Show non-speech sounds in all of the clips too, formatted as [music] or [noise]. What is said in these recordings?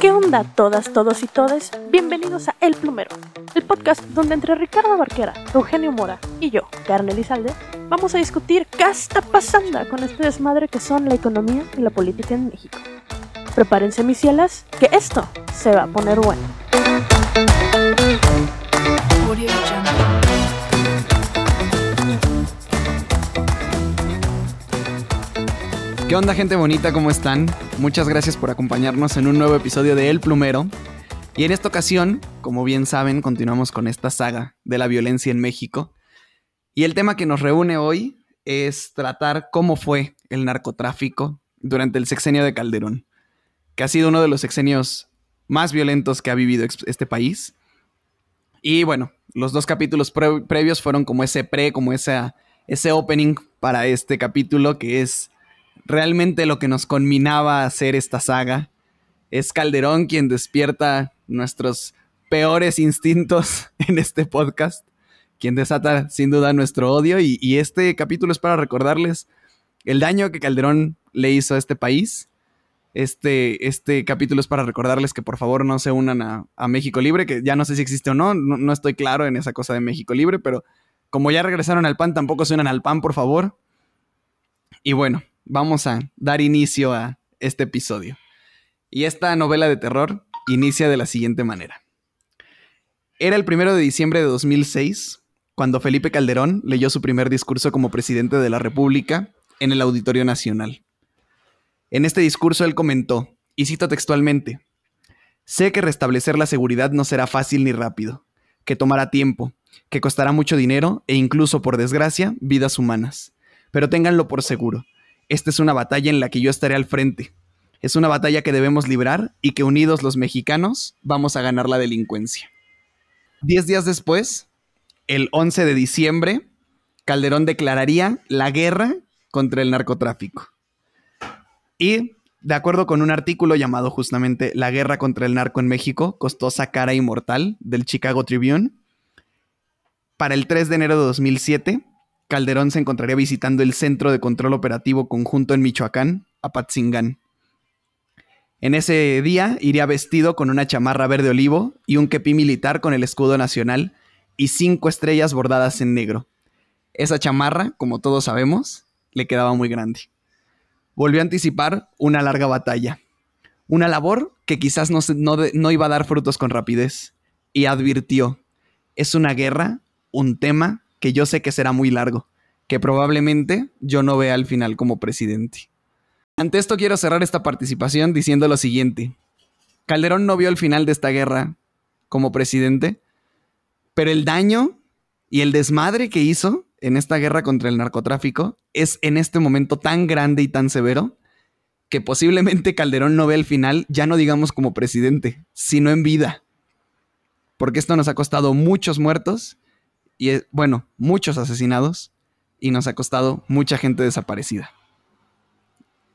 ¿Qué onda todas, todos y todes? Bienvenidos a El Plumero, el podcast donde entre Ricardo Barquera, Eugenio Mora y yo, Carne Elizalde, vamos a discutir qué está pasando con este desmadre que son la economía y la política en México. Prepárense mis cielas, que esto se va a poner bueno. ¿Qué onda gente bonita? ¿Cómo están? Muchas gracias por acompañarnos en un nuevo episodio de El Plumero. Y en esta ocasión, como bien saben, continuamos con esta saga de la violencia en México. Y el tema que nos reúne hoy es tratar cómo fue el narcotráfico durante el sexenio de Calderón, que ha sido uno de los sexenios más violentos que ha vivido este país. Y bueno, los dos capítulos previos fueron como ese pre, como ese opening para este capítulo que es realmente lo que nos conminaba a hacer esta saga. Es Calderón quien despierta nuestros peores instintos [laughs] en este podcast, quien desata sin duda nuestro odio y, este capítulo es para recordarles el daño que Calderón le hizo a este país. Este, este capítulo es para recordarles que por favor no se unan a, México Libre, que ya no sé si existe o no, no, no estoy claro en esa cosa de México Libre, pero como ya regresaron al PAN, tampoco se unan al PAN, por favor. Y bueno, vamos a dar inicio a este episodio. Y esta novela de terror inicia de la siguiente manera. Era el primero de diciembre de 2006 cuando Felipe Calderón leyó su primer discurso como presidente de la República en el Auditorio Nacional. En este discurso él comentó, y cito textualmente, Sé que restablecer la seguridad no será fácil ni rápido, que tomará tiempo, que costará mucho dinero e incluso, por desgracia, vidas humanas. Pero ténganlo por seguro, esta es una batalla en la que yo estaré al frente. Es una batalla que debemos librar y que unidos los mexicanos vamos a ganar la delincuencia. Diez días después, el 11 de diciembre, Calderón declararía la guerra contra el narcotráfico. Y, de acuerdo con un artículo llamado justamente La guerra contra el narco en México, costosa cara inmortal del Chicago Tribune, para el 3 de enero de 2007, Calderón se encontraría visitando el Centro de Control Operativo Conjunto en Michoacán, Apatzingán. En ese día iría vestido con una chamarra verde olivo y un kepí militar con el escudo nacional y cinco estrellas bordadas en negro. Esa chamarra, como todos sabemos, le quedaba muy grande. Volvió a anticipar una larga batalla, una labor que quizás no, no iba a dar frutos con rapidez, y advirtió, es una guerra, un tema que yo sé que será muy largo, que probablemente yo no vea al final como presidente. Ante esto quiero cerrar esta participación diciendo lo siguiente. Calderón no vio el final de esta guerra como presidente, pero el daño y el desmadre que hizo en esta guerra contra el narcotráfico es en este momento tan grande y tan severo que posiblemente Calderón no vea el final, ya no digamos como presidente, sino en vida. Porque esto nos ha costado muchos muertos y bueno, muchos asesinados y nos ha costado mucha gente desaparecida.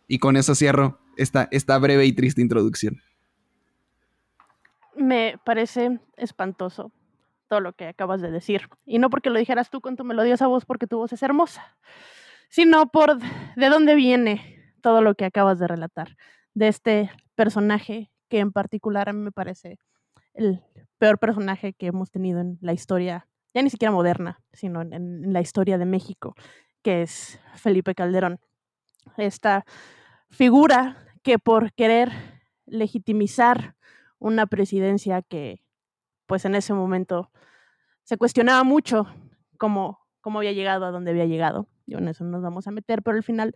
Y con eso cierro esta, esta breve y triste introducción. Me parece espantoso todo lo que acabas de decir. Y no porque lo dijeras tú con tu melodiosa voz, porque tu voz es hermosa, sino por de dónde viene todo lo que acabas de relatar, de este personaje que en particular a mí me parece el peor personaje que hemos tenido en la historia ya ni siquiera moderna, sino en, la historia de México, que es Felipe Calderón. Esta figura que por querer legitimizar una presidencia que pues en ese momento se cuestionaba mucho cómo, cómo había llegado a donde había llegado. Y en eso nos vamos a meter, pero al final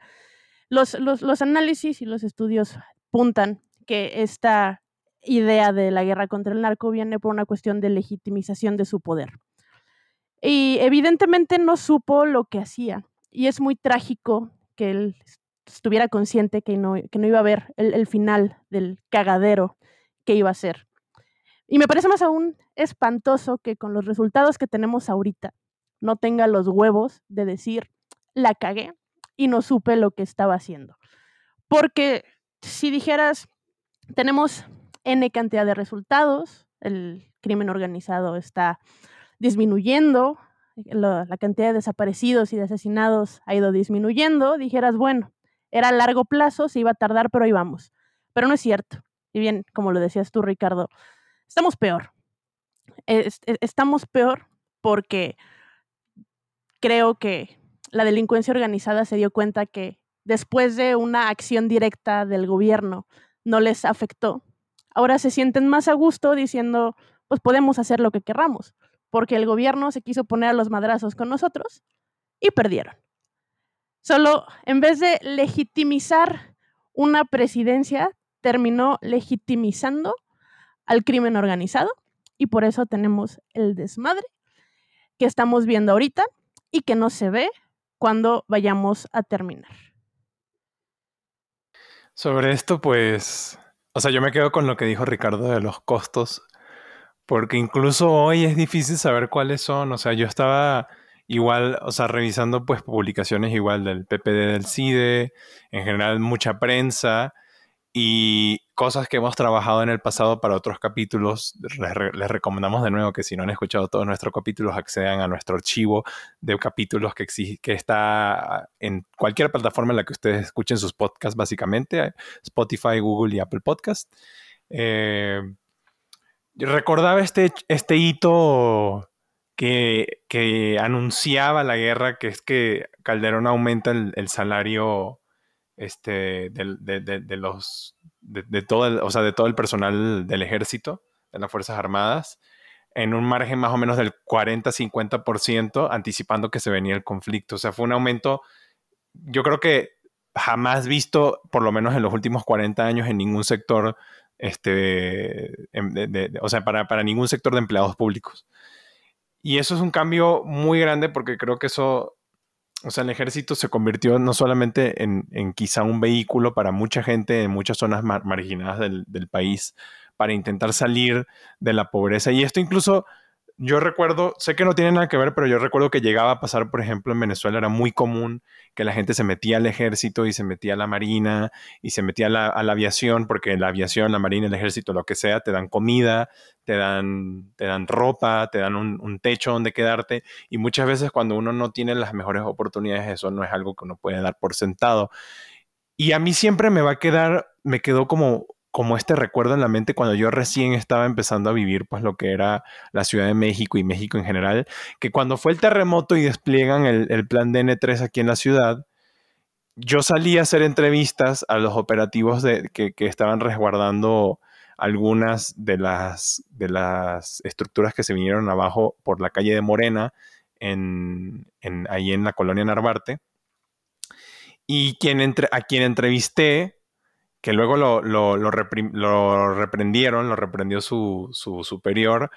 los, los, los análisis y los estudios apuntan que esta idea de la guerra contra el narco viene por una cuestión de legitimización de su poder. Y evidentemente no supo lo que hacía. Y es muy trágico que él estuviera consciente que no, que no iba a ver el, final del cagadero que iba a ser. Y me parece más aún espantoso que con los resultados que tenemos ahorita no tenga los huevos de decir, la cagué y no supe lo que estaba haciendo. Porque si dijeras, tenemos N cantidad de resultados, el crimen organizado está disminuyendo, la, cantidad de desaparecidos y de asesinados ha ido disminuyendo, dijeras, bueno, era a largo plazo, se iba a tardar, pero íbamos. Pero no es cierto. Y bien, como lo decías tú, Ricardo, estamos peor. estamos peor porque creo que la delincuencia organizada se dio cuenta que después de una acción directa del gobierno no les afectó. Ahora se sienten más a gusto diciendo, pues podemos hacer lo que querramos, porque el gobierno se quiso poner a los madrazos con nosotros y perdieron. Solo en vez de legitimizar una presidencia, terminó legitimizando al crimen organizado y por eso tenemos el desmadre que estamos viendo ahorita y que no se ve cuando vayamos a terminar. Sobre esto, pues, o sea, yo me quedo con lo que dijo Ricardo de los costos, porque incluso hoy es difícil saber cuáles son, o sea, yo estaba igual, o sea, revisando pues publicaciones igual del PPD del CIDE, en general mucha prensa, y cosas que hemos trabajado en el pasado para otros capítulos. Les, recomendamos de nuevo que si no han escuchado todos nuestros capítulos, accedan a nuestro archivo de capítulos que, que está en cualquier plataforma en la que ustedes escuchen sus podcasts, básicamente, Spotify, Google y Apple Podcast. Eh, recordaba este, este hito que, que, anunciaba la guerra, que es que Calderón aumenta el salario este, de, los, de, todo el, o sea, de todo el personal del ejército, de las Fuerzas Armadas, en un margen más o menos del 40-50%, anticipando que se venía el conflicto. O sea, fue un aumento, yo creo que jamás visto, por lo menos en los últimos 40 años, en ningún sector, este, o sea, para, para ningún sector de empleados públicos. Y eso es un cambio muy grande porque creo que eso o sea, el ejército se convirtió no solamente en, quizá un vehículo para mucha gente en muchas zonas marginadas del, del, país para intentar salir de la pobreza. Y esto incluso yo recuerdo, sé que no tiene nada que ver, pero yo recuerdo que llegaba a pasar, por ejemplo, en Venezuela era muy común que la gente se metía al ejército y se metía a la marina y se metía a la, aviación, porque la aviación, la marina, el ejército, lo que sea, te dan comida, te dan, te dan ropa, te dan un, un techo donde quedarte. Y muchas veces cuando uno no tiene las mejores oportunidades, eso no es algo que uno puede dar por sentado. Y a mí siempre me va a quedar, me quedó como como este recuerdo en la mente cuando yo recién estaba empezando a vivir pues lo que era la Ciudad de México y México en general, que cuando fue el terremoto y despliegan el, plan DN3 aquí en la ciudad, yo salí a hacer entrevistas a los operativos de, que, estaban resguardando algunas de las, de las estructuras que se vinieron abajo por la calle de Morena, en, ahí en la colonia Narvarte. Y quien entre, a quien entrevisté que luego lo, lo, reprendieron, lo reprendió su, superior.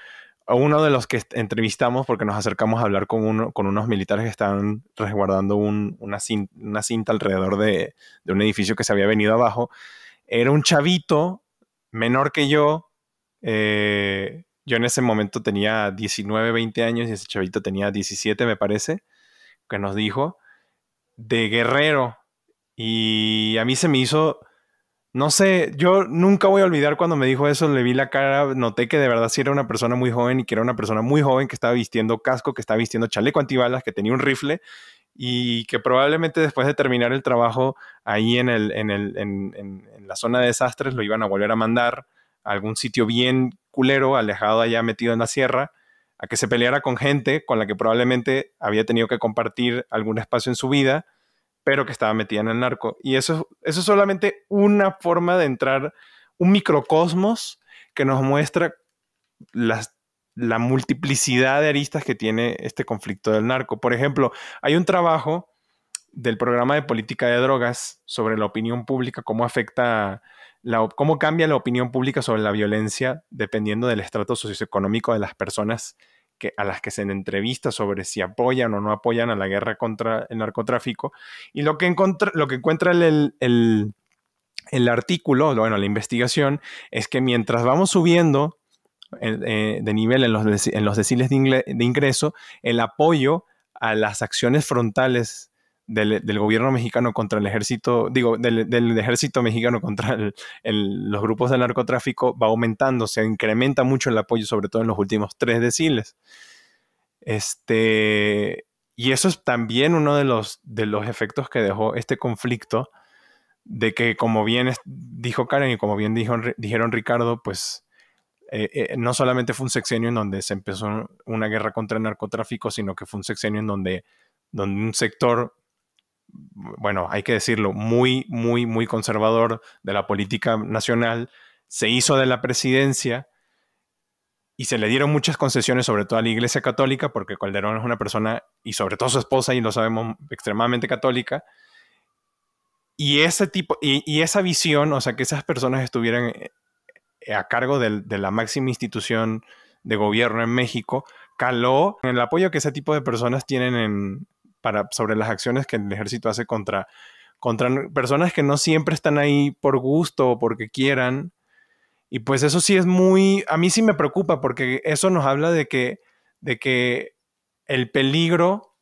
Uno de los que entrevistamos, porque nos acercamos a hablar con, uno, con unos militares que estaban resguardando una, cinta, alrededor de, un edificio que se había venido abajo, era un chavito menor que yo. Eh, yo en ese momento tenía 19, 20 años y ese chavito tenía 17, me parece, que nos dijo, de guerrero. Y a mí se me hizo no sé, yo nunca voy a olvidar cuando me dijo eso, le vi la cara, noté que de verdad sí era una persona muy joven y que era una persona muy joven que estaba vistiendo casco, que estaba vistiendo chaleco antibalas, que tenía un rifle y que probablemente después de terminar el trabajo ahí en, el, en, el, en, la zona de desastres lo iban a volver a mandar a algún sitio bien culero, alejado allá metido en la sierra, a que se peleara con gente con la que probablemente había tenido que compartir algún espacio en su vida pero que estaba metida en el narco. Y eso, eso es solamente una forma de entrar, un microcosmos que nos muestra las, la multiplicidad de aristas que tiene este conflicto del narco. Por ejemplo, hay un trabajo del programa de política de drogas sobre la opinión pública, cómo afecta, la, cómo cambia la opinión pública sobre la violencia dependiendo del estrato socioeconómico de las personas que, a las que se entrevista sobre si apoyan o no apoyan a la guerra contra el narcotráfico. Y lo que, lo que encuentra el, el, el, artículo, bueno, la investigación, es que mientras vamos subiendo eh, de nivel en los, en los deciles de, de ingreso, el apoyo a las acciones frontales del, gobierno mexicano contra el ejército, digo, del, ejército mexicano contra los grupos de narcotráfico va aumentando, se incrementa mucho el apoyo, sobre todo en los últimos tres deciles. Este, y eso es también uno de los, de los efectos que dejó este conflicto, de que como bien dijo Karen y como bien dijeron Ricardo, pues eh, eh, no solamente fue un sexenio en donde se empezó una guerra contra el narcotráfico, sino que fue un sexenio en donde, donde un sector, bueno, hay que decirlo, muy, muy, muy conservador de la política nacional, se hizo de la presidencia y se le dieron muchas concesiones, sobre todo a la Iglesia Católica, porque Calderón es una persona, y sobre todo su esposa, y lo sabemos, extremadamente católica. Y ese tipo, y esa visión, o sea, que esas personas estuvieran eh, a cargo de la máxima institución de gobierno en México, caló en el apoyo que ese tipo de personas tienen en, para, sobre las acciones que el ejército hace contra, contra personas que no siempre están ahí por gusto o porque quieran. Y pues eso sí es muy, a mí sí me preocupa porque eso nos habla de que, de que el peligro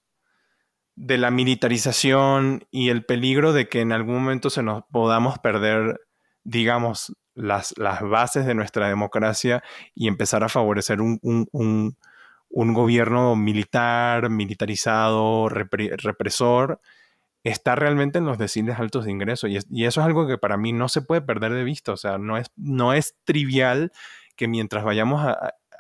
de la militarización y el peligro de que en algún momento se nos podamos perder, digamos, las, las bases de nuestra democracia y empezar a favorecer un, gobierno militar, militarizado, represor, está realmente en los deciles altos de ingreso. Y, eso es algo que para mí no se puede perder de vista. O sea, no es, no es trivial que mientras vayamos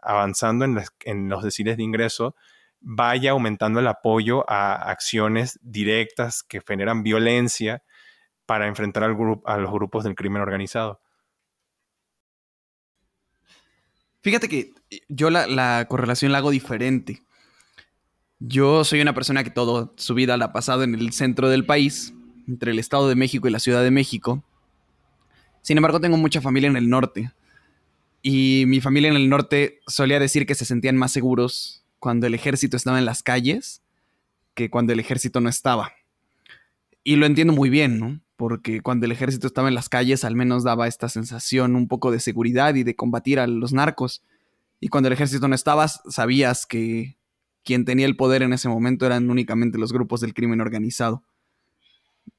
avanzando en, en los deciles de ingreso, vaya aumentando el apoyo a acciones directas que generan violencia para enfrentar al a los grupos del crimen organizado. Fíjate que yo la, correlación la hago diferente. Yo soy una persona que toda su vida la ha pasado en el centro del país, entre el Estado de México y la Ciudad de México. Sin embargo, tengo mucha familia en el norte. Y mi familia en el norte solía decir que se sentían más seguros cuando el ejército estaba en las calles que cuando el ejército no estaba. Y lo entiendo muy bien, ¿no? Porque cuando el ejército estaba en las calles al menos daba esta sensación un poco de seguridad y de combatir a los narcos. Y cuando el ejército no estaba, sabías que quien tenía el poder en ese momento eran únicamente los grupos del crimen organizado.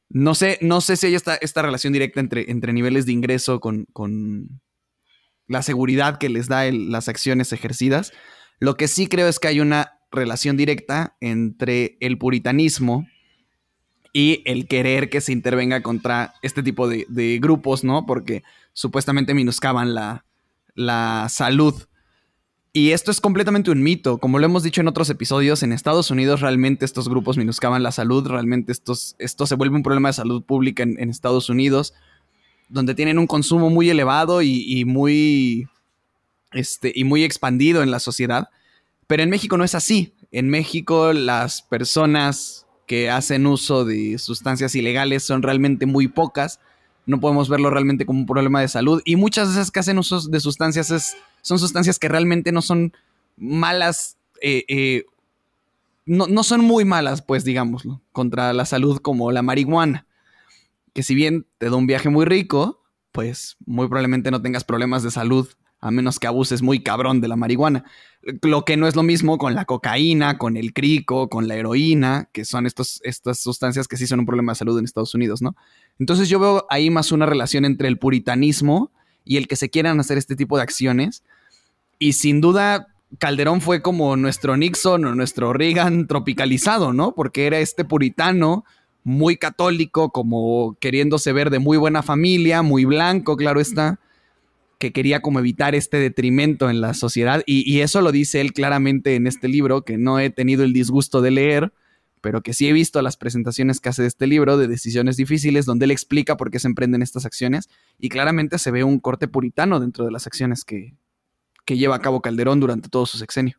No sé, no sé si hay esta, esta relación directa entre, entre niveles de ingreso con, con la seguridad que les da las acciones ejercidas. Lo que sí creo es que hay una relación directa entre el puritanismo y el querer que se intervenga contra este tipo de, grupos, ¿no? Porque supuestamente minuscaban la, la salud. Y esto es completamente un mito. Como lo hemos dicho en otros episodios, en Estados Unidos realmente estos grupos minuscaban la salud, realmente estos, esto se vuelve un problema de salud pública en, Estados Unidos, donde tienen un consumo muy elevado y, y, muy, este, y muy expandido en la sociedad. Pero en México no es así. En México las personas que hacen uso de sustancias ilegales son realmente muy pocas. No podemos verlo realmente como un problema de salud. Y muchas veces que hacen uso de sustancias es, son sustancias que realmente no son malas, eh, eh, no, no, son muy malas, pues digámoslo, contra la salud como la marihuana. Que si bien te da un viaje muy rico, pues muy probablemente no tengas problemas de salud a menos que abuses muy cabrón de la marihuana. Lo que no es lo mismo con la cocaína, con el crico, con la heroína, que son estas sustancias que sí son un problema de salud en Estados Unidos, ¿no? Entonces yo veo ahí más una relación entre el puritanismo y el que se quieran hacer este tipo de acciones. Y sin duda, Calderón fue como nuestro Nixon o nuestro Reagan tropicalizado, ¿no? Porque era este puritano muy católico, como queriéndose ver de muy buena familia, muy blanco, claro está que quería como evitar este detrimento en la sociedad y, eso lo dice él claramente en este libro que no he tenido el disgusto de leer, pero que sí he visto las presentaciones que hace de este libro de decisiones difíciles donde él explica por qué se emprenden estas acciones y claramente se ve un corte puritano dentro de las acciones que, que lleva a cabo Calderón durante todo su sexenio.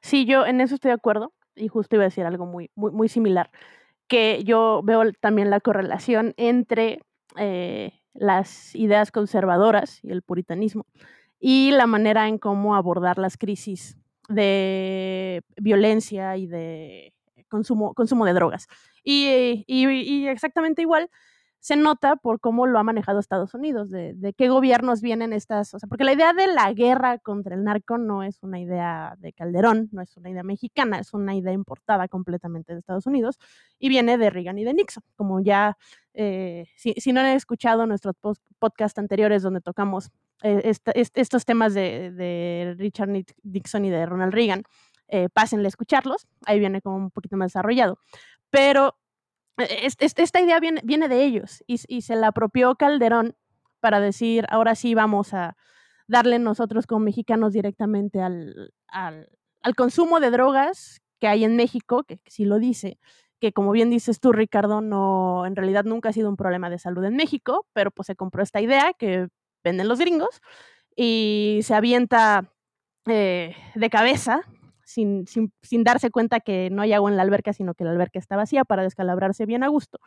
Sí, yo en eso estoy de acuerdo y justo iba a decir algo muy, muy, muy similar, que yo veo también la correlación entre eh, las ideas conservadoras y el puritanismo y la manera en cómo abordar las crisis de violencia y de consumo, consumo de drogas. Y, y exactamente igual, se nota por cómo lo ha manejado Estados Unidos, de, qué gobiernos vienen estas, o sea, porque la idea de la guerra contra el narco no es una idea de Calderón, no es una idea mexicana, es una idea importada completamente de Estados Unidos y viene de Reagan y de Nixon, como ya, eh, si, no han escuchado nuestros podcast anteriores donde tocamos eh, estos temas de, Richard Nixon y de Ronald Reagan, eh, pásenle a escucharlos, ahí viene como un poquito más desarrollado, pero esta idea viene, de ellos y, se la apropió Calderón para decir, ahora sí vamos a darle nosotros como mexicanos directamente al, al, consumo de drogas que hay en México, que, sí lo dice, que como bien dices tú, Ricardo, no, en realidad nunca ha sido un problema de salud en México, pero pues se compró esta idea que venden los gringos y se avienta eh, de cabeza sin, sin, darse cuenta que no hay agua en la alberca, sino que la alberca está vacía para descalabrarse bien a gusto.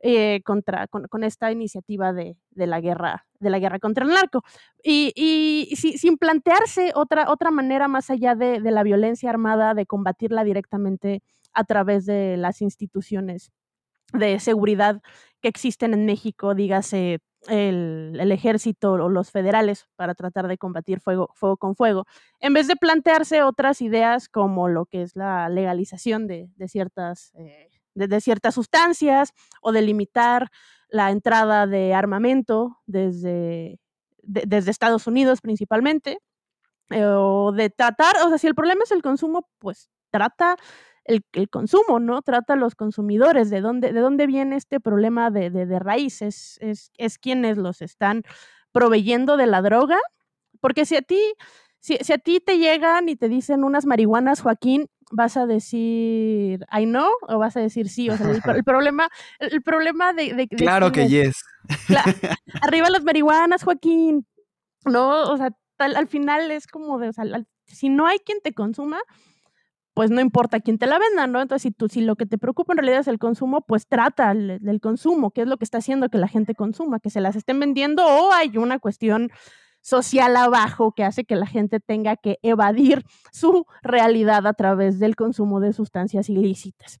Eh, contra, con, esta iniciativa de, la guerra, de la guerra contra el narco. Y, y sin plantearse otra, otra manera más allá de, de, la violencia armada, de combatirla directamente a través de las instituciones de seguridad que existen en México, dígase el, ejército o los federales para tratar de combatir fuego, fuego con fuego, en vez de plantearse otras ideas como lo que es la legalización de, ciertas, eh, de, ciertas sustancias o de limitar la entrada de armamento desde, desde Estados Unidos principalmente, eh, o de tratar, o sea, si el problema es el consumo, pues trata el, consumo, ¿no? Trata a los consumidores, de dónde, de dónde viene este problema de, de, raíces, es, es, quienes los están proveyendo de la droga, porque si a ti, si, a ti te llegan y te dicen unas marihuanas, Joaquín, vas a decir I know o vas a decir sí. O sea, el, [laughs] problema, el, problema de, claro que yes. [laughs] arriba las marihuanas, Joaquín. No, o sea, al final es como de, o sea, si no hay quien te consuma, pues no importa quién te la venda, ¿no? Entonces, si, tú, si lo que te preocupa en realidad es el consumo, pues trata del consumo, qué es lo que está haciendo que la gente consuma, que se las estén vendiendo o hay una cuestión social abajo que hace que la gente tenga que evadir su realidad a través del consumo de sustancias ilícitas.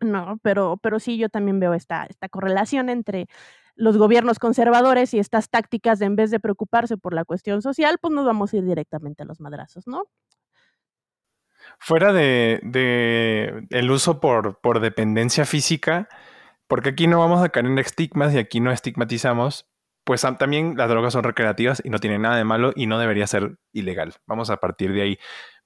No, pero, pero sí, yo también veo esta, esta correlación entre los gobiernos conservadores y estas tácticas de en vez de preocuparse por la cuestión social, pues nos vamos a ir directamente a los madrazos, ¿no? Fuera de, el uso por, por, dependencia física, porque aquí no vamos a caer en estigmas y aquí no estigmatizamos, pues también las drogas son recreativas y no tienen nada de malo y no debería ser ilegal. Vamos a partir de ahí.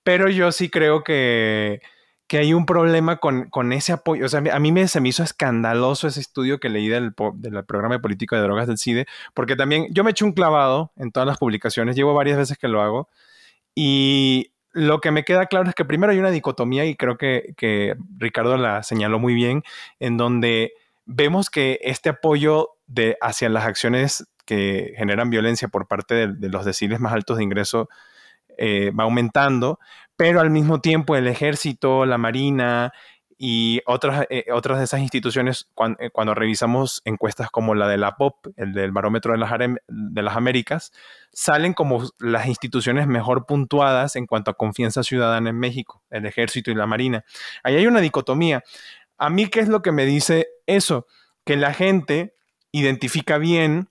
Pero yo sí creo que, que hay un problema con, con, ese apoyo. O sea, a mí me, se me hizo escandaloso ese estudio que leí del, del programa de política de drogas del CIDE, porque también yo me eché un clavado en todas las publicaciones, llevo varias veces que lo hago, y lo que me queda claro es que primero hay una dicotomía y creo que, Ricardo la señaló muy bien, en donde vemos que este apoyo hacia las acciones que generan violencia por parte de, los deciles más altos de ingreso eh, va aumentando, pero al mismo tiempo el ejército, la marina y otras, eh, otras de esas instituciones, eh, cuando, revisamos encuestas como la de la POP, el del Barómetro de las, de las Américas, salen como las instituciones mejor puntuadas en cuanto a confianza ciudadana en México, el ejército y la marina. Ahí hay una dicotomía. A mí, ¿qué es lo que me dice eso? Que la gente identifica bien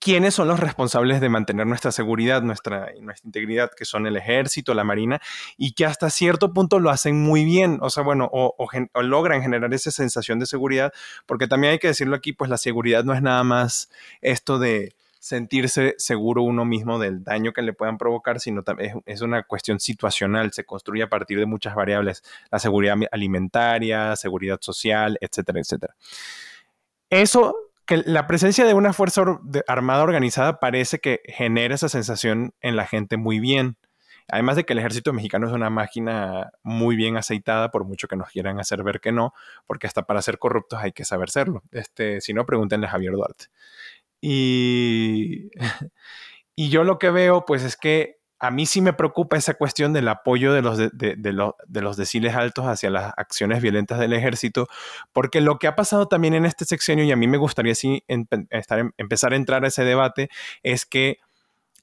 quiénes son los responsables de mantener nuestra seguridad, nuestra, nuestra integridad, que son el ejército, la marina, y que hasta cierto punto lo hacen muy bien, o sea, bueno, o, logran generar esa sensación de seguridad, porque también hay que decirlo aquí, pues la seguridad no es nada más esto de sentirse seguro uno mismo del daño que le puedan provocar, sino también es una cuestión situacional, se construye a partir de muchas variables, la seguridad alimentaria, seguridad social, etcétera, etcétera. Eso que la presencia de una fuerza armada organizada parece que genera esa sensación en la gente muy bien. Además de que el ejército mexicano es una máquina muy bien aceitada, por mucho que nos quieran hacer ver que no, porque hasta para ser corruptos hay que saber serlo. Este, si no, pregúntenle a Javier Duarte. Y, [laughs] y yo lo que veo, pues es que a mí sí me preocupa esa cuestión del apoyo de los, de, los deciles altos hacia las acciones violentas del ejército, porque lo que ha pasado también en este sexenio, y a mí me gustaría sí empezar a entrar a ese debate, es que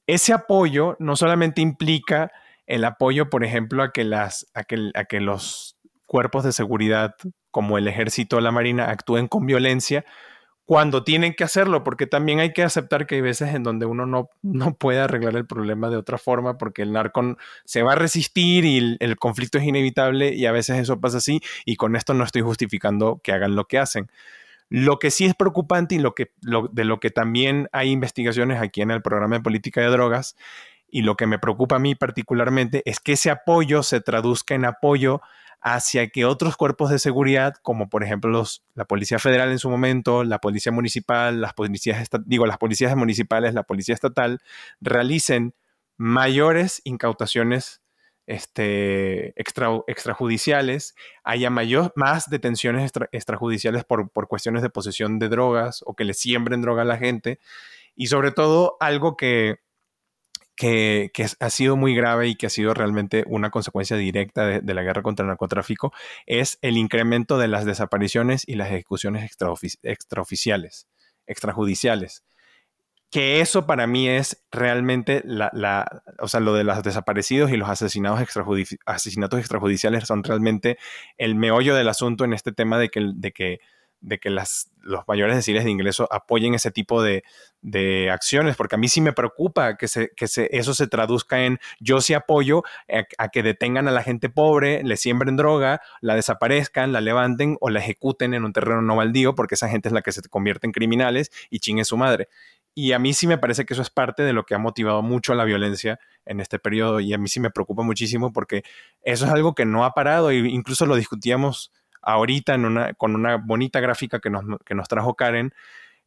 ese apoyo no solamente implica el apoyo, por ejemplo, a que, las, a que, a que los cuerpos de seguridad como el ejército o la marina actúen con violencia, cuando tienen que hacerlo, porque también hay que aceptar que hay veces en donde uno no, no puede arreglar el problema de otra forma, porque el narco se va a resistir y el, conflicto es inevitable y a veces eso pasa así, y con esto no estoy justificando que hagan lo que hacen. Lo que sí es preocupante y lo que, de lo que también hay investigaciones aquí en el programa de política de drogas, y lo que me preocupa a mí particularmente es que ese apoyo se traduzca en apoyo hacia que otros cuerpos de seguridad, como por ejemplo los, la Policía Federal en su momento, la Policía Municipal, las policías, digo, las policías municipales, la Policía Estatal, realicen mayores incautaciones este, extrajudiciales, haya más detenciones extrajudiciales por, por, cuestiones de posesión de drogas o que le siembren droga a la gente. Y sobre todo algo que, que, ha sido muy grave y que ha sido realmente una consecuencia directa de, la guerra contra el narcotráfico es el incremento de las desapariciones y las ejecuciones extraoficiales, extrajudiciales. Que eso para mí es realmente la, o sea, lo de los desaparecidos y los asesinatos, asesinatos extrajudiciales son realmente el meollo del asunto en este tema de que, de que, de que las, los mayores deciles de ingreso apoyen ese tipo de, acciones, porque a mí sí me preocupa que, se, que se, eso se traduzca en yo sí apoyo a, que detengan a la gente pobre, le siembren droga, la desaparezcan, la levanten o la ejecuten en un terreno no baldío, porque esa gente es la que se convierte en criminales y chingue su madre. Y a mí sí me parece que eso es parte de lo que ha motivado mucho la violencia en este periodo y a mí sí me preocupa muchísimo porque eso es algo que no ha parado e incluso lo discutíamos ahorita en una, con una bonita gráfica que nos, que nos trajo Karen.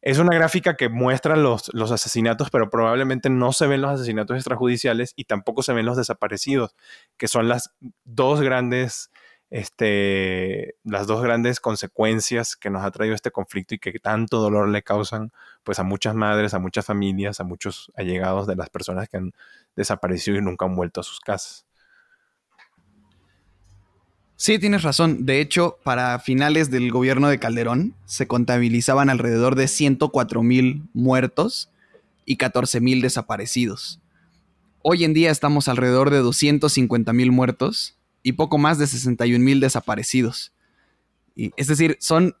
Es una gráfica que muestra los, los asesinatos, pero probablemente no se ven los asesinatos extrajudiciales y tampoco se ven los desaparecidos, que son las dos grandes este, las dos grandes consecuencias que nos ha traído este conflicto y que tanto dolor le causan pues a muchas madres, a muchas familias, a muchos allegados de las personas que han desaparecido y nunca han vuelto a sus casas. Sí, tienes razón. De hecho, para finales del gobierno de Calderón se contabilizaban alrededor de 104 mil muertos y 14 mil desaparecidos. Hoy en día estamos alrededor de 250 mil muertos y poco más de 61 mil desaparecidos. Y, es decir, son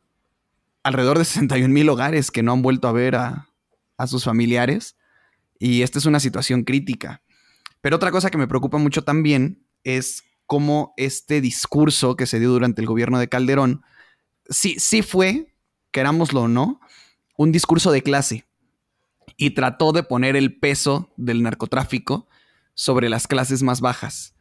alrededor de 61 mil hogares que no han vuelto a ver a, a sus familiares. Y esta es una situación crítica. Pero otra cosa que me preocupa mucho también es cómo este discurso que se dio durante el gobierno de Calderón, sí, sí fue, querámoslo o no, un discurso de clase. Y trató de poner el peso del narcotráfico sobre las clases más bajas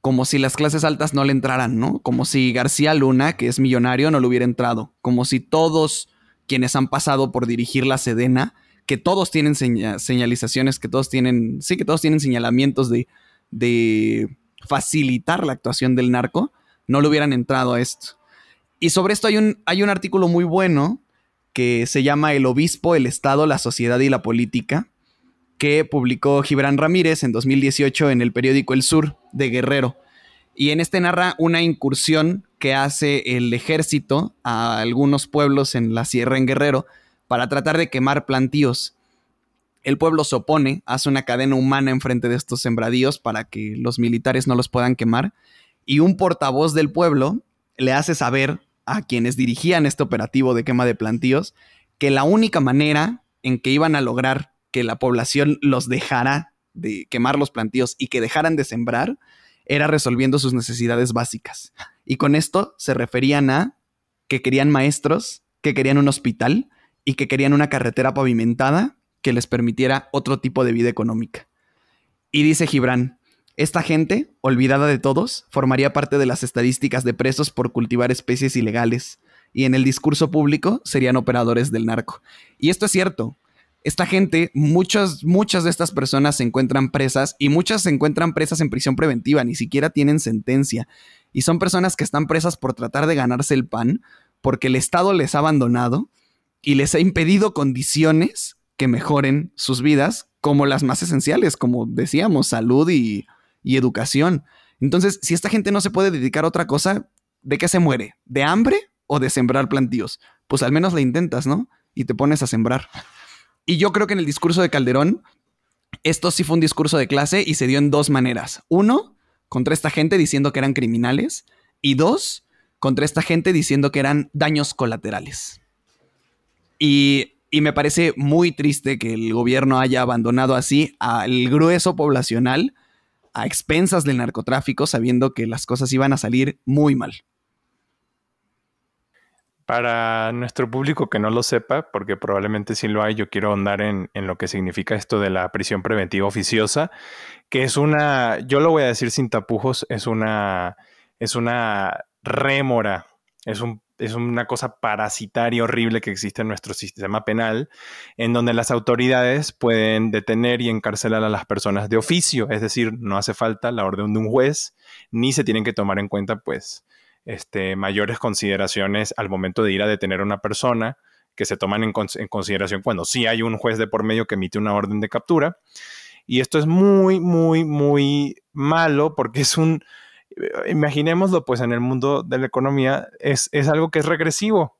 como si las clases altas no le entraran, ¿no? Como si García Luna, que es millonario, no le hubiera entrado. Como si todos quienes han pasado por dirigir la Sedena, que todos tienen señalizaciones, que todos tienen, sí, que todos tienen señalamientos de, de facilitar la actuación del narco, no le hubieran entrado a esto. Y sobre esto hay un, hay un artículo muy bueno que se llama El obispo, el Estado, la sociedad y la política, que publicó Gibran Ramírez en 2018 en el periódico El Sur de Guerrero. Y en este narra una incursión que hace el ejército a algunos pueblos en la sierra en Guerrero para tratar de quemar plantíos. El pueblo se opone, hace una cadena humana enfrente de estos sembradíos para que los militares no los puedan quemar. Y un portavoz del pueblo le hace saber a quienes dirigían este operativo de quema de plantíos que la única manera en que iban a lograr que la población los dejara de quemar los plantíos y que dejaran de sembrar, era resolviendo sus necesidades básicas. Y con esto se referían a que querían maestros, que querían un hospital y que querían una carretera pavimentada que les permitiera otro tipo de vida económica. Y dice Gibran, esta gente, olvidada de todos, formaría parte de las estadísticas de presos por cultivar especies ilegales, y en el discurso público serían operadores del narco. Y esto es cierto, esta gente, muchas, muchas de estas personas se encuentran presas y muchas se encuentran presas en prisión preventiva, ni siquiera tienen sentencia. Y son personas que están presas por tratar de ganarse el pan, porque el Estado les ha abandonado y les ha impedido condiciones que mejoren sus vidas, como las más esenciales, como decíamos, salud y, educación. Entonces, si esta gente no se puede dedicar a otra cosa, ¿de qué se muere? ¿De hambre o de sembrar plantíos? Pues al menos la intentas, ¿no? Y te pones a sembrar. Y yo creo que en el discurso de Calderón, esto sí fue un discurso de clase y se dio en dos maneras. Uno, contra esta gente diciendo que eran criminales. Y dos, contra esta gente diciendo que eran daños colaterales. Y, me parece muy triste que el gobierno haya abandonado así al grueso poblacional a expensas del narcotráfico, sabiendo que las cosas iban a salir muy mal. Para nuestro público que no lo sepa, porque probablemente sí lo hay, yo quiero ahondar en, lo que significa esto de la prisión preventiva oficiosa, que es una, yo lo voy a decir sin tapujos, es una, es una rémora. Es, un, es una cosa parasitaria horrible que existe en nuestro sistema penal, en donde las autoridades pueden detener y encarcelar a las personas de oficio, es decir, no hace falta la orden de un juez, ni se tienen que tomar en cuenta, pues, este, mayores consideraciones al momento de ir a detener a una persona que se toman en, en consideración cuando sí hay un juez de por medio que emite una orden de captura. Y esto es muy, muy, muy malo porque es un, imaginémoslo, pues en el mundo de la economía es, es algo que es regresivo,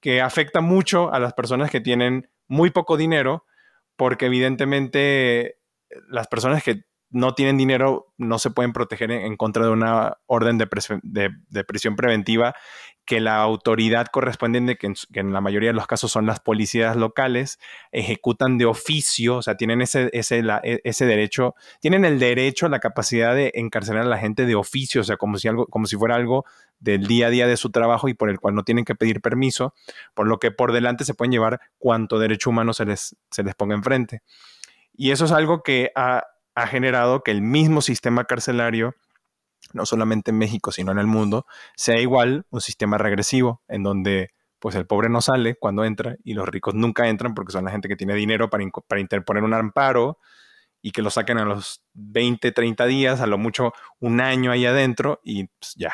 que afecta mucho a las personas que tienen muy poco dinero, porque evidentemente las personas que no tienen dinero no se pueden proteger en, contra de una orden de, de, prisión preventiva que la autoridad correspondiente, que en, la mayoría de los casos son las policías locales, ejecutan de oficio, o sea, tienen ese, ese, e, ese derecho, tienen el derecho, la capacidad de encarcelar a la gente de oficio, o sea, como si, algo, como si fuera algo del día a día de su trabajo y por el cual no tienen que pedir permiso, por lo que por delante se pueden llevar cuanto derecho humano se les, se les ponga enfrente. Y eso es algo que ha, ha generado que el mismo sistema carcelario no solamente en México, sino en el mundo, sea igual un sistema regresivo, en donde pues el pobre no sale cuando entra y los ricos nunca entran porque son la gente que tiene dinero para, para interponer un amparo y que lo saquen a los 20, 30 días, a lo mucho un año ahí adentro y pues, ya,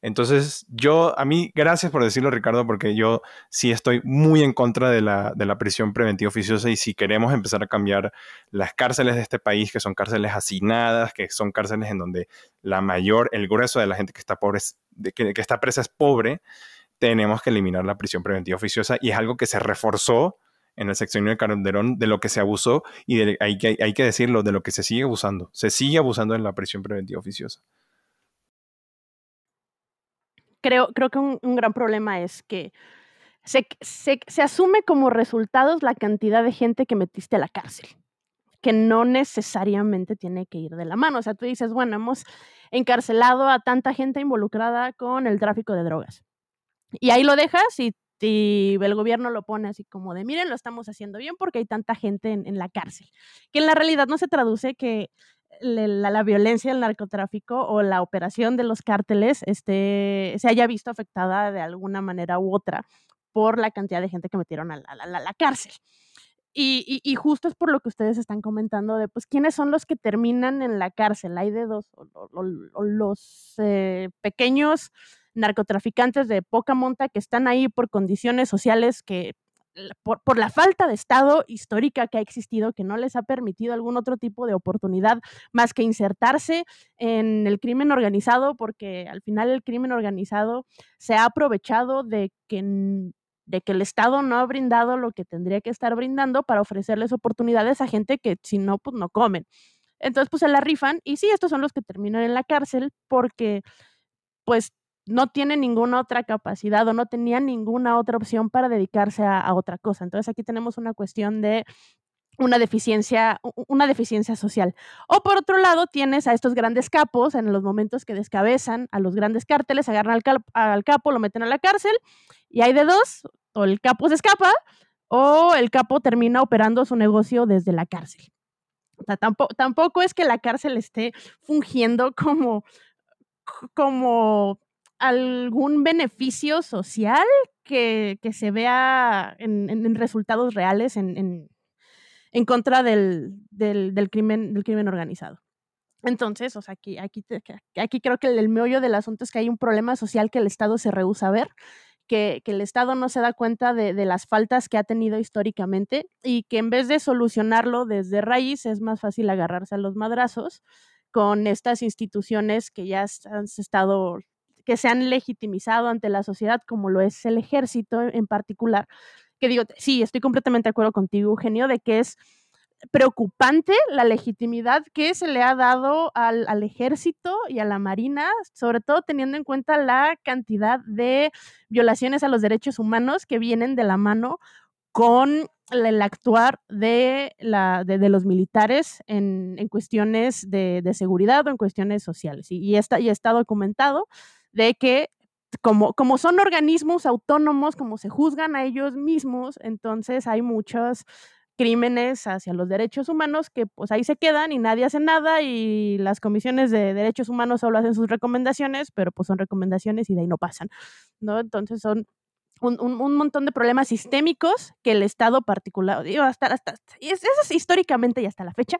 entonces, yo, a mí, gracias por decirlo, Ricardo, porque yo sí estoy muy en contra de la, de la prisión preventiva oficiosa y si queremos empezar a cambiar las cárceles de este país, que son cárceles hacinadas, que son cárceles en donde la mayor, el grueso de la gente que está, pobre, que, está presa es pobre, tenemos que eliminar la prisión preventiva oficiosa y es algo que se reforzó en el sexenio de Calderón de lo que se abusó y hay, que, hay que decirlo, de lo que se sigue abusando. Se sigue abusando en la prisión preventiva oficiosa creo, creo que un, gran problema es que se, se, asume como resultados la cantidad de gente que metiste a la cárcel, que no necesariamente tiene que ir de la mano. O sea, tú dices, bueno, hemos encarcelado a tanta gente involucrada con el tráfico de drogas. Y ahí lo dejas y, el gobierno lo pone así como de, miren, lo estamos haciendo bien porque hay tanta gente en, en la cárcel. Que en la realidad no se traduce que la, la, violencia, el narcotráfico o la operación de los cárteles este, se haya visto afectada de alguna manera u otra por la cantidad de gente que metieron a la, la cárcel. Y, y, justo es por lo que ustedes están comentando de, pues, ¿quiénes son los que terminan en la cárcel? Hay de dos, o, los eh, pequeños narcotraficantes de poca monta que están ahí por condiciones sociales que por, la falta de Estado histórica que ha existido, que no les ha permitido algún otro tipo de oportunidad más que insertarse en el crimen organizado, porque al final el crimen organizado se ha aprovechado de que de que el Estado no ha brindado lo que tendría que estar brindando para ofrecerles oportunidades a gente que si no, pues no comen. Entonces, pues se la rifan y sí, estos son los que terminan en la cárcel porque pues no tiene ninguna otra capacidad o no tenía ninguna otra opción para dedicarse a, otra cosa. Entonces aquí tenemos una cuestión de una deficiencia, una deficiencia social. O por otro lado, tienes a estos grandes capos en los momentos que descabezan a los grandes cárteles, agarran al, al capo, lo meten a la cárcel y hay de dos, o el capo se escapa o el capo termina operando su negocio desde la cárcel. tampoco, tampoco es que la cárcel esté fungiendo como, como algún beneficio social que, se vea en, resultados reales en, contra del, crimen, del crimen organizado. Entonces, o sea, aquí, aquí, aquí creo que el, meollo del asunto es que hay un problema social que el Estado se rehúsa a ver, que, el Estado no se da cuenta de, de, las faltas que ha tenido históricamente y que en vez de solucionarlo desde raíz es más fácil agarrarse a los madrazos con estas instituciones que ya han estado que se han legitimizado ante la sociedad, como lo es el ejército en particular, que digo, sí, estoy completamente de acuerdo contigo, Eugenio, de que es preocupante la legitimidad que se le ha dado al, al, ejército y a la marina, sobre todo teniendo en cuenta la cantidad de violaciones a los derechos humanos que vienen de la mano con el actuar de, la, de, los militares en, en cuestiones de, de, seguridad o en cuestiones sociales. Y, y, está, y está documentado de que como, como son organismos autónomos, como se juzgan a ellos mismos, entonces hay muchos crímenes hacia los derechos humanos que pues ahí se quedan y nadie hace nada y las comisiones de derechos humanos solo hacen sus recomendaciones, pero pues son recomendaciones y de ahí no pasan, ¿no? Entonces son un, un, montón de problemas sistémicos que el Estado particular, hasta, hasta, y eso es históricamente y hasta la fecha,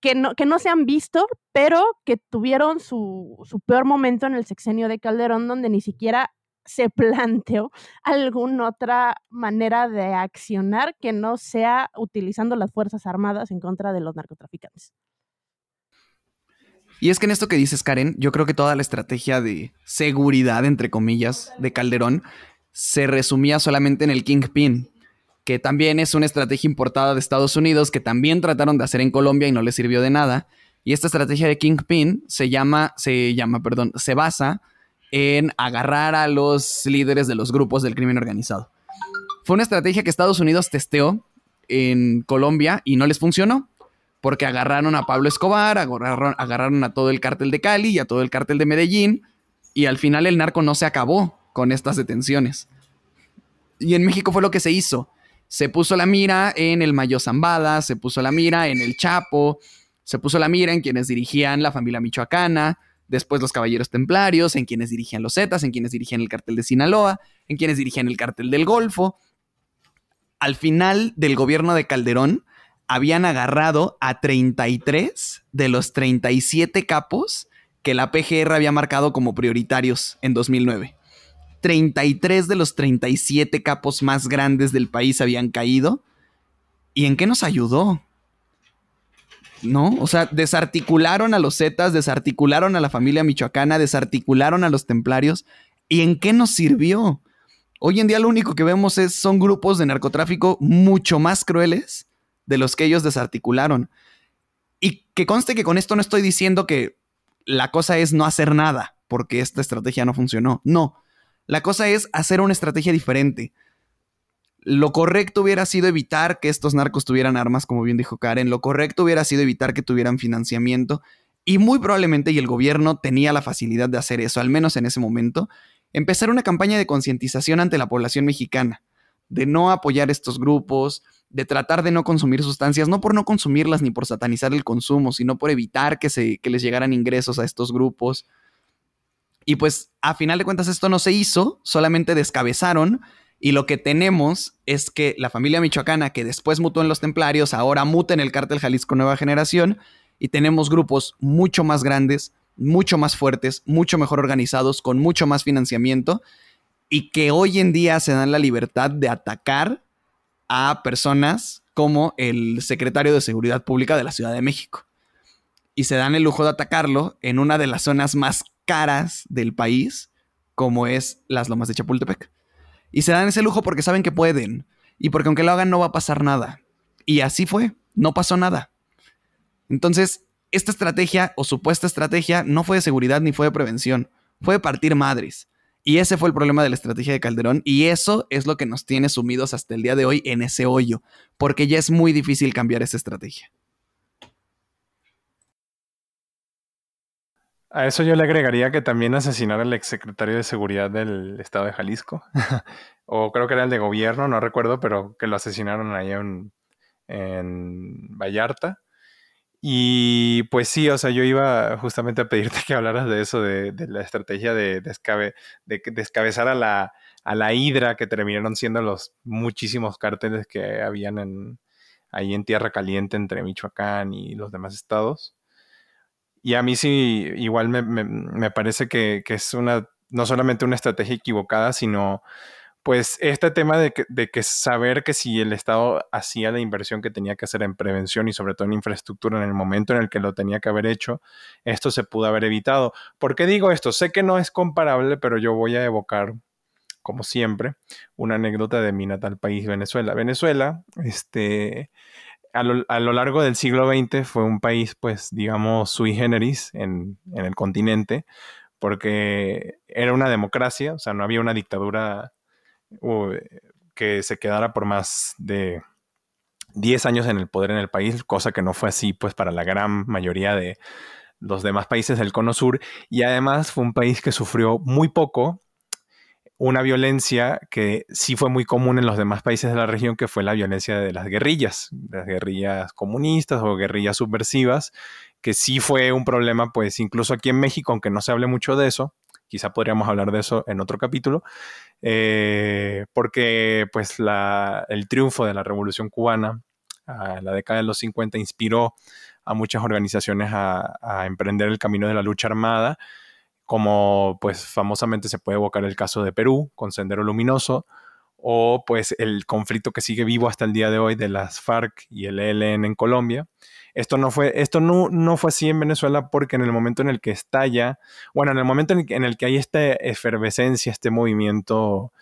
que no, que no se han visto, pero que tuvieron su, su peor momento en el sexenio de Calderón, donde ni siquiera se [laughs] planteó alguna otra manera de accionar que no sea utilizando las Fuerzas Armadas en contra de los narcotraficantes. Y es que en esto que dices, Karen, yo creo que toda la estrategia de seguridad, entre comillas, de Calderón se resumía solamente en el Kingpin, que también es una estrategia importada de Estados Unidos, que también trataron de hacer en Colombia y no les sirvió de nada. Y esta estrategia de Kingpin se llama, se llama, perdón, se basa en agarrar a los líderes de los grupos del crimen organizado. Fue una estrategia que Estados Unidos testeó en Colombia y no les funcionó, porque agarraron a Pablo Escobar, agarraron, agarraron a todo el cártel de Cali y a todo el cártel de Medellín, y al final el narco no se acabó con estas detenciones. Y en México fue lo que se hizo. Se puso la mira en el Mayo Zambada, se puso la mira en el Chapo, se puso la mira en quienes dirigían la familia michoacana, después los Caballeros Templarios, en quienes dirigían los Zetas, en quienes dirigían el cartel de Sinaloa, en quienes dirigían el cartel del Golfo. Al final del gobierno de Calderón, habían agarrado a 33 de los 37 capos que la PGR había marcado como prioritarios en 2009. 33 de los 37 capos más grandes del país habían caído. ¿Y en qué nos ayudó? ¿No? O sea, desarticularon a los Zetas, desarticularon a la familia michoacana, desarticularon a los templarios. ¿Y en qué nos sirvió? Hoy en día lo único que vemos es, son grupos de narcotráfico mucho más crueles de los que ellos desarticularon. Y que conste que con esto no estoy diciendo que la cosa es no hacer nada, porque esta estrategia no funcionó. No, la cosa es hacer una estrategia diferente. Lo correcto hubiera sido evitar que estos narcos tuvieran armas, como bien dijo Karen. Lo correcto hubiera sido evitar que tuvieran financiamiento. Y muy probablemente, y el gobierno tenía la facilidad de hacer eso, al menos en ese momento, empezar una campaña de concientización ante la población mexicana, de no apoyar estos grupos, de tratar de no consumir sustancias, no por no consumirlas ni por satanizar el consumo, sino por evitar que, se, que les llegaran ingresos a estos grupos. Y pues a final de cuentas esto no se hizo, solamente descabezaron y lo que tenemos es que la familia michoacana que después mutó en los templarios, ahora muta en el cártel Jalisco Nueva Generación y tenemos grupos mucho más grandes, mucho más fuertes, mucho mejor organizados, con mucho más financiamiento y que hoy en día se dan la libertad de atacar a personas como el secretario de Seguridad Pública de la Ciudad de México. Y se dan el lujo de atacarlo en una de las zonas más caras del país, como es las lomas de Chapultepec. Y se dan ese lujo porque saben que pueden. Y porque aunque lo hagan no va a pasar nada. Y así fue, no pasó nada. Entonces, esta estrategia o supuesta estrategia no fue de seguridad ni fue de prevención, fue de partir madres. Y ese fue el problema de la estrategia de Calderón y eso es lo que nos tiene sumidos hasta el día de hoy en ese hoyo, porque ya es muy difícil cambiar esa estrategia. A eso yo le agregaría que también asesinaron al exsecretario de Seguridad del Estado de Jalisco. [laughs] o creo que era el de gobierno, no recuerdo, pero que lo asesinaron ahí en, Vallarta. Y pues sí, o sea, yo iba justamente a pedirte que hablaras de eso, de, la estrategia de, de descabezar a la, a la hidra que terminaron siendo los muchísimos cárteles que habían en, ahí en Tierra Caliente entre Michoacán y los demás estados. Y a mí sí, igual me, parece que, es una, no solamente una estrategia equivocada, sino pues este tema de que, saber que si el Estado hacía la inversión que tenía que hacer en prevención y sobre todo en infraestructura en el momento en el que lo tenía que haber hecho, esto se pudo haber evitado. ¿Por qué digo esto? Sé que no es comparable, pero yo voy a evocar, como siempre, una anécdota de mi natal país, Venezuela. Venezuela, este, a lo, largo del siglo XX fue un país, pues, digamos, sui generis en, el continente, porque era una democracia, o sea, no había una dictadura que se quedara por más de 10 años en el poder en el país, cosa que no fue así, pues, para la gran mayoría de los demás países del Cono Sur, y además fue un país que sufrió muy poco una violencia que sí fue muy común en los demás países de la región, que fue la violencia de las guerrillas, las guerrillas comunistas o guerrillas subversivas, que sí fue un problema, pues incluso aquí en México, aunque no se hable mucho de eso, quizá podríamos hablar de eso en otro capítulo, eh, porque pues el triunfo de la Revolución Cubana a la década de los 50 inspiró a muchas organizaciones a emprender el camino de la lucha armada como pues famosamente se puede evocar el caso de Perú con Sendero Luminoso, o pues el conflicto que sigue vivo hasta el día de hoy de las FARC y el ELN en Colombia. Esto no fue, esto no, no fue así en Venezuela porque en el momento en el que estalla, bueno, en el momento en el que hay esta efervescencia, este movimiento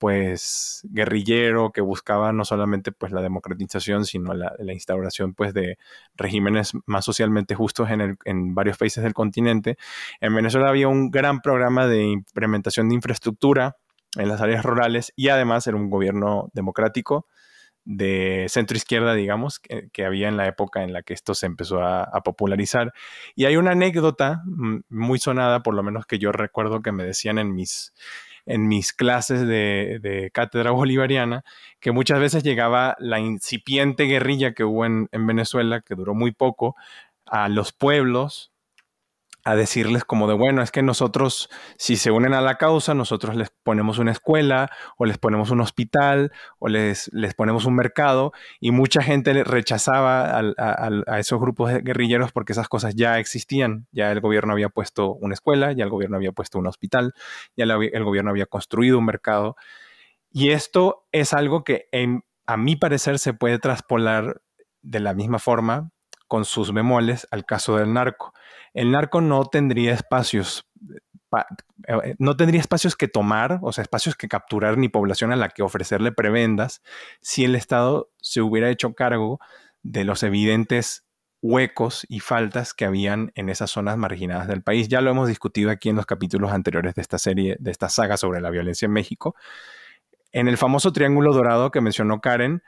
pues guerrillero que buscaba no solamente pues la democratización sino la, instauración pues de regímenes más socialmente justos en, varios países del continente en Venezuela había un gran programa de implementación de infraestructura en las áreas rurales y además era un gobierno democrático de centro izquierda, digamos, que, había en la época en la que esto se empezó a, a, popularizar. Y hay una anécdota mm, muy sonada, por lo menos que yo recuerdo que me decían en mis, en mis clases de, cátedra [laughs] bolivariana, que muchas veces llegaba la incipiente guerrilla que hubo en, en Venezuela, que duró muy poco, a los pueblos a decirles como de, bueno, es que nosotros, si se unen a la causa, nosotros les ponemos una escuela o les ponemos un hospital o les, les ponemos un mercado y mucha gente rechazaba a, esos grupos de guerrilleros porque esas cosas ya existían, ya el gobierno había puesto una escuela, ya el gobierno había puesto un hospital, ya el gobierno había construido un mercado. Y esto es algo que a mi parecer se puede traspolar de la misma forma con sus bemoles al caso del narco el narco no tendría espacios, eh, no tendría espacios que tomar, o sea, espacios que capturar ni población a la que ofrecerle prebendas si el Estado se hubiera hecho cargo de los evidentes huecos y faltas que habían en esas zonas marginadas del país. Ya lo hemos discutido aquí en los capítulos anteriores de esta serie, de esta saga sobre la violencia en México. En el famoso Triángulo Dorado que mencionó Karen,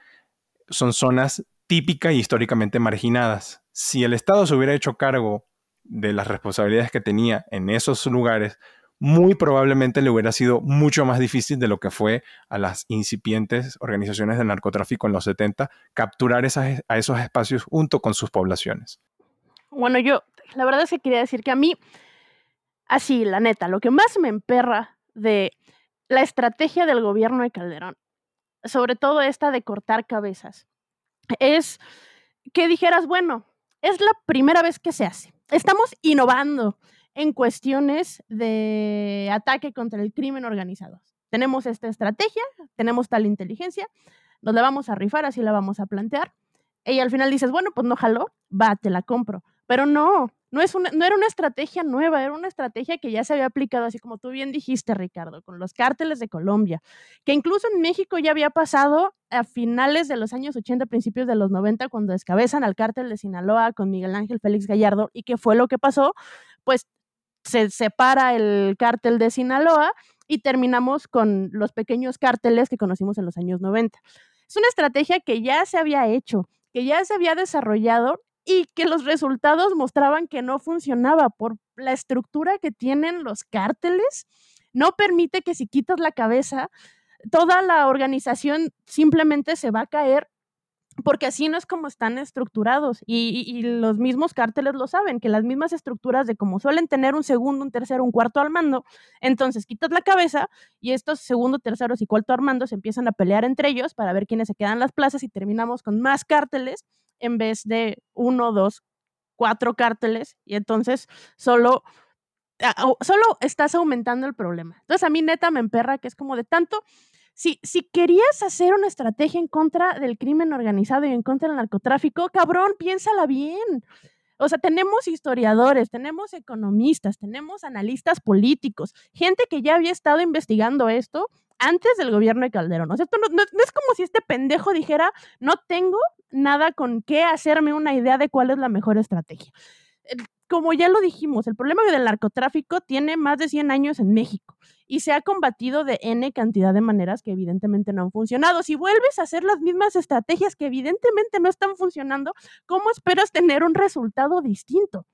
son zonas típica y históricamente marginadas. Si el Estado se hubiera hecho cargo de las responsabilidades que tenía en esos lugares, muy probablemente le hubiera sido mucho más difícil de lo que fue a las incipientes organizaciones de narcotráfico en los 70 capturar a esos espacios junto con sus poblaciones. Bueno, yo la verdad es que quería decir que a mí, así, la neta, lo que más me emperra de la estrategia del gobierno de Calderón, sobre todo esta de cortar cabezas, es que dijeras, bueno, es la primera vez que se hace estamos innovando en cuestiones de ataque contra el crimen organizado. Tenemos esta estrategia, tenemos tal inteligencia, nos la vamos a rifar, así la vamos a plantear. Y al final dices, bueno, pues no jaló, va, te la compro. Pero no, no, es una, no era una estrategia nueva, era una estrategia que ya se había aplicado, así como tú bien dijiste, Ricardo, con los cárteles de Colombia, que incluso en México ya había pasado a finales de los años 80, principios de los 90, cuando descabezan al cártel de Sinaloa con Miguel Ángel Félix Gallardo. ¿Y qué fue lo que pasó? Pues se separa el cártel de Sinaloa y terminamos con los pequeños cárteles que conocimos en los años 90. Es una estrategia que ya se había hecho, que ya se había desarrollado y que los resultados mostraban que no funcionaba por la estructura que tienen los cárteles. No permite que si quitas la cabeza, toda la organización simplemente se va a caer porque así no es como están estructurados y, los mismos cárteles lo saben, que las mismas estructuras de como suelen tener un segundo, un tercero, un cuarto al mando, entonces quitas la cabeza y estos segundo, terceros y cuarto al mando se empiezan a pelear entre ellos para ver quiénes se quedan las plazas y terminamos con más cárteles en vez de uno, dos, cuatro cárteles y entonces solo, solo estás aumentando el problema. Entonces a mí neta me emperra que es como de tanto, si, si querías hacer una estrategia en contra del crimen organizado y en contra del narcotráfico, cabrón, piénsala bien. O sea, tenemos historiadores, tenemos economistas, tenemos analistas políticos, gente que ya había estado investigando esto antes del gobierno de Calderón. O sea, esto no, es como si este pendejo dijera, no tengo nada con qué hacerme una idea de cuál es la mejor estrategia. Como ya lo dijimos, el problema del narcotráfico tiene más de 100 años en México y se ha combatido de N cantidad de maneras que evidentemente no han funcionado. Si vuelves a hacer las mismas estrategias que evidentemente no están funcionando, ¿cómo esperas tener un resultado distinto?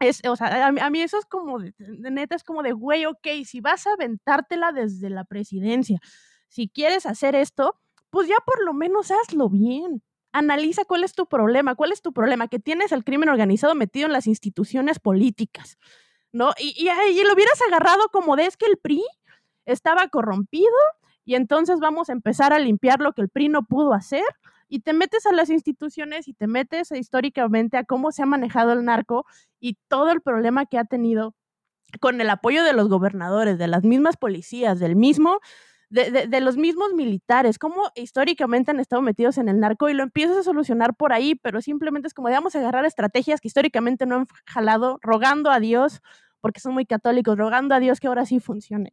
Es, o sea, a, mí eso es como, de, neta, es como de, güey, ok, si vas a aventártela desde la presidencia, si quieres hacer esto, pues ya por lo menos hazlo bien. Analiza cuál es tu problema, cuál es tu problema, que tienes el crimen organizado metido en las instituciones políticas, ¿no? Y, y, y lo hubieras agarrado como de es que el PRI estaba corrompido y entonces vamos a empezar a limpiar lo que el PRI no pudo hacer y te metes a las instituciones y te metes históricamente a cómo se ha manejado el narco y todo el problema que ha tenido con el apoyo de los gobernadores, de las mismas policías, del mismo, de, de, los mismos militares, cómo históricamente han estado metidos en el narco y lo empiezas a solucionar por ahí, pero simplemente es como, digamos, agarrar estrategias que históricamente no han jalado, rogando a Dios, porque son muy católicos, rogando a Dios que ahora sí funcione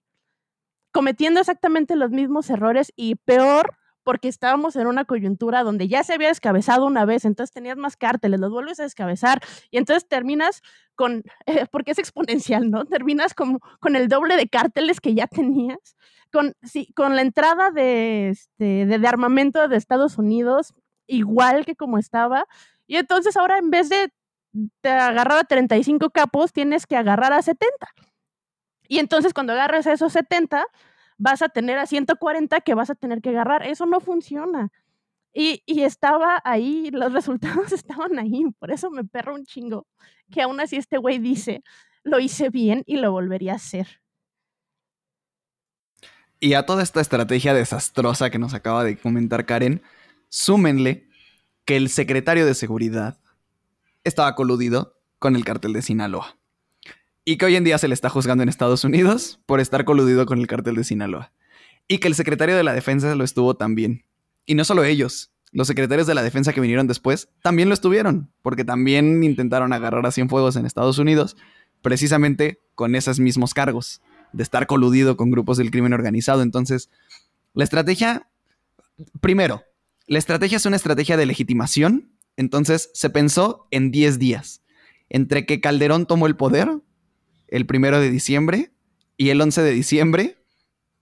cometiendo exactamente los mismos errores y peor porque estábamos en una coyuntura donde ya se había descabezado una vez, entonces tenías más cárteles, los vuelves a descabezar y entonces terminas con, eh, [laughs] porque es exponencial, ¿no? Terminas con, con el doble de cárteles que ya tenías, con, sí, con la entrada de, este, de, de armamento de Estados Unidos igual que como estaba, y entonces ahora en vez de, de agarrar a 35 capos, tienes que agarrar a 70. Y entonces cuando agarres a esos 70, vas a tener a 140 que vas a tener que agarrar. Eso no funciona. Y, y, estaba ahí, los [laughs] resultados estaban ahí, por eso me perro un chingo, que aún así este güey dice, lo hice bien y lo volvería a hacer. Y a toda esta estrategia desastrosa que nos acaba de comentar Karen, súmenle que el secretario de seguridad estaba coludido con el cartel de Sinaloa y que hoy en día se le está juzgando en Estados Unidos por estar coludido con el cártel de Sinaloa. Y que el secretario de la defensa lo estuvo también. Y no solo ellos, los secretarios de la defensa que vinieron después también lo estuvieron, porque también intentaron agarrar a Cienfuegos en Estados Unidos, precisamente con esos mismos cargos, de estar coludido con grupos del crimen organizado. Entonces, la estrategia, primero, la estrategia es una estrategia de legitimación, entonces se pensó en 10 días, entre que Calderón tomó el poder el primero de diciembre y el 11 de diciembre,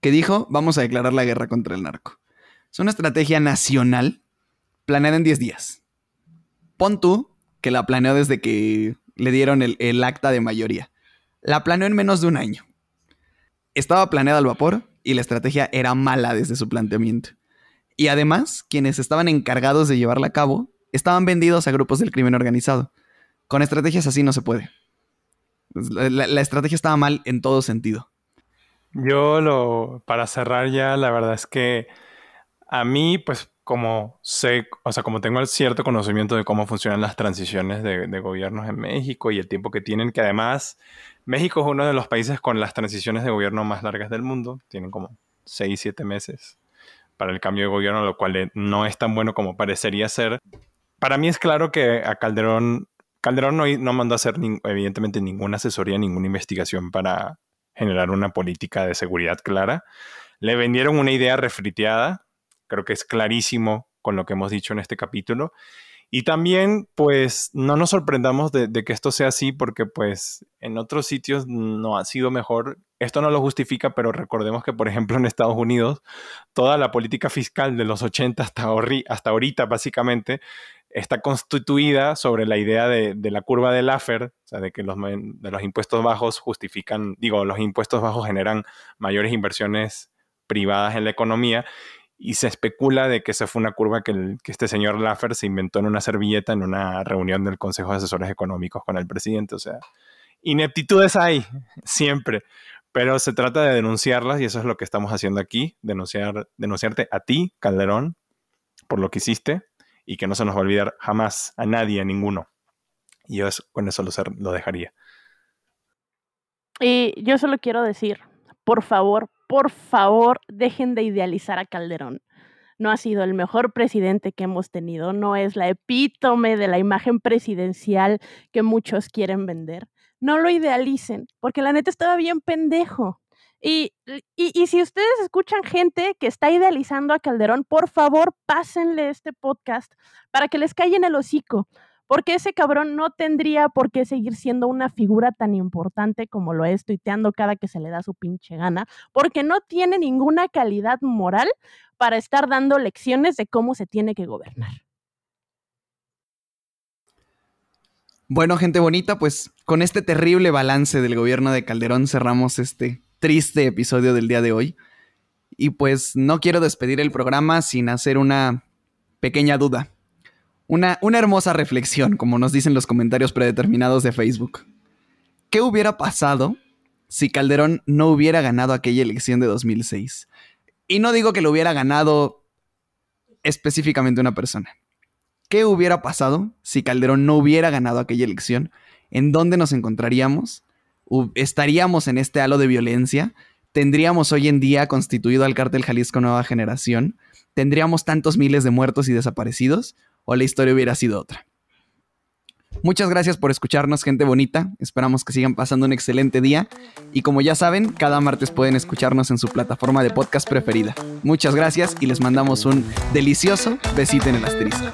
que dijo, vamos a declarar la guerra contra el narco. Es una estrategia nacional planeada en 10 días. Pon tú que la planeó desde que le dieron el, acta de mayoría. La planeó en menos de un año. Estaba planeada al vapor y la estrategia era mala desde su planteamiento. Y además, quienes estaban encargados de llevarla a cabo estaban vendidos a grupos del crimen organizado. Con estrategias así no se puede. La, estrategia estaba mal en todo sentido. Yo lo, para cerrar ya, la verdad es que a mí, pues como sé, o sea, como tengo cierto conocimiento de cómo funcionan las transiciones de, de, gobiernos en México y el tiempo que tienen, que además México es uno de los países con las transiciones de gobierno más largas del mundo, tienen como 6, 7 meses para el cambio de gobierno, lo cual no es tan bueno como parecería ser. Para mí es claro que a Calderón Calderón no, mandó a hacer, evidentemente, ninguna asesoría, ninguna investigación para generar una política de seguridad clara. Le vendieron una idea refriteada, creo que es clarísimo con lo que hemos dicho en este capítulo. Y también, pues, no nos sorprendamos de, de, que esto sea así, porque, pues, en otros sitios no ha sido mejor. Esto no lo justifica, pero recordemos que, por ejemplo, en Estados Unidos, toda la política fiscal de los 80 hasta, hasta ahorita, básicamente, está constituida sobre la idea de, la curva de Laffer, o sea, de que los, de los impuestos bajos justifican, digo, los impuestos bajos generan mayores inversiones privadas en la economía y se especula de que esa fue una curva que, este señor Laffer se inventó en una servilleta en una reunión del Consejo de Asesores Económicos con el presidente. O sea, ineptitudes hay, siempre, pero se trata de denunciarlas y eso es lo que estamos haciendo aquí, denunciar, denunciarte a ti, Calderón, por lo que hiciste, y que no se nos va a olvidar jamás a nadie, a ninguno. Y yo con eso lo dejaría. Y yo solo quiero decir, por favor, por favor, dejen de idealizar a Calderón. No ha sido el mejor presidente que hemos tenido, no es la epítome de la imagen presidencial que muchos quieren vender. No lo idealicen, porque la neta estaba bien pendejo. Y, y, si ustedes escuchan gente que está idealizando a Calderón, por favor, pásenle este podcast para que les en el hocico, porque ese cabrón no tendría por qué seguir siendo una figura tan importante como lo es tuiteando cada que se le da su pinche gana, porque no tiene ninguna calidad moral para estar dando lecciones de cómo se tiene que gobernar. Bueno, gente bonita, pues con este terrible balance del gobierno de Calderón cerramos este triste episodio del día de hoy. Y pues no quiero despedir el programa sin hacer una pequeña duda. Una, una hermosa reflexión, como nos dicen los comentarios predeterminados de Facebook. ¿Qué hubiera pasado si Calderón no hubiera ganado aquella elección de 2006? Y no digo que lo hubiera ganado específicamente una persona. ¿Qué hubiera pasado si Calderón no hubiera ganado aquella elección? ¿En dónde nos encontraríamos? estaríamos en este halo de violencia, tendríamos hoy en día constituido al cártel Jalisco Nueva Generación, tendríamos tantos miles de muertos y desaparecidos, o la historia hubiera sido otra. Muchas gracias por escucharnos, gente bonita. Esperamos que sigan pasando un excelente día. Y como ya saben, cada martes pueden escucharnos en su plataforma de podcast preferida. Muchas gracias y les mandamos un delicioso besito en el asterisco.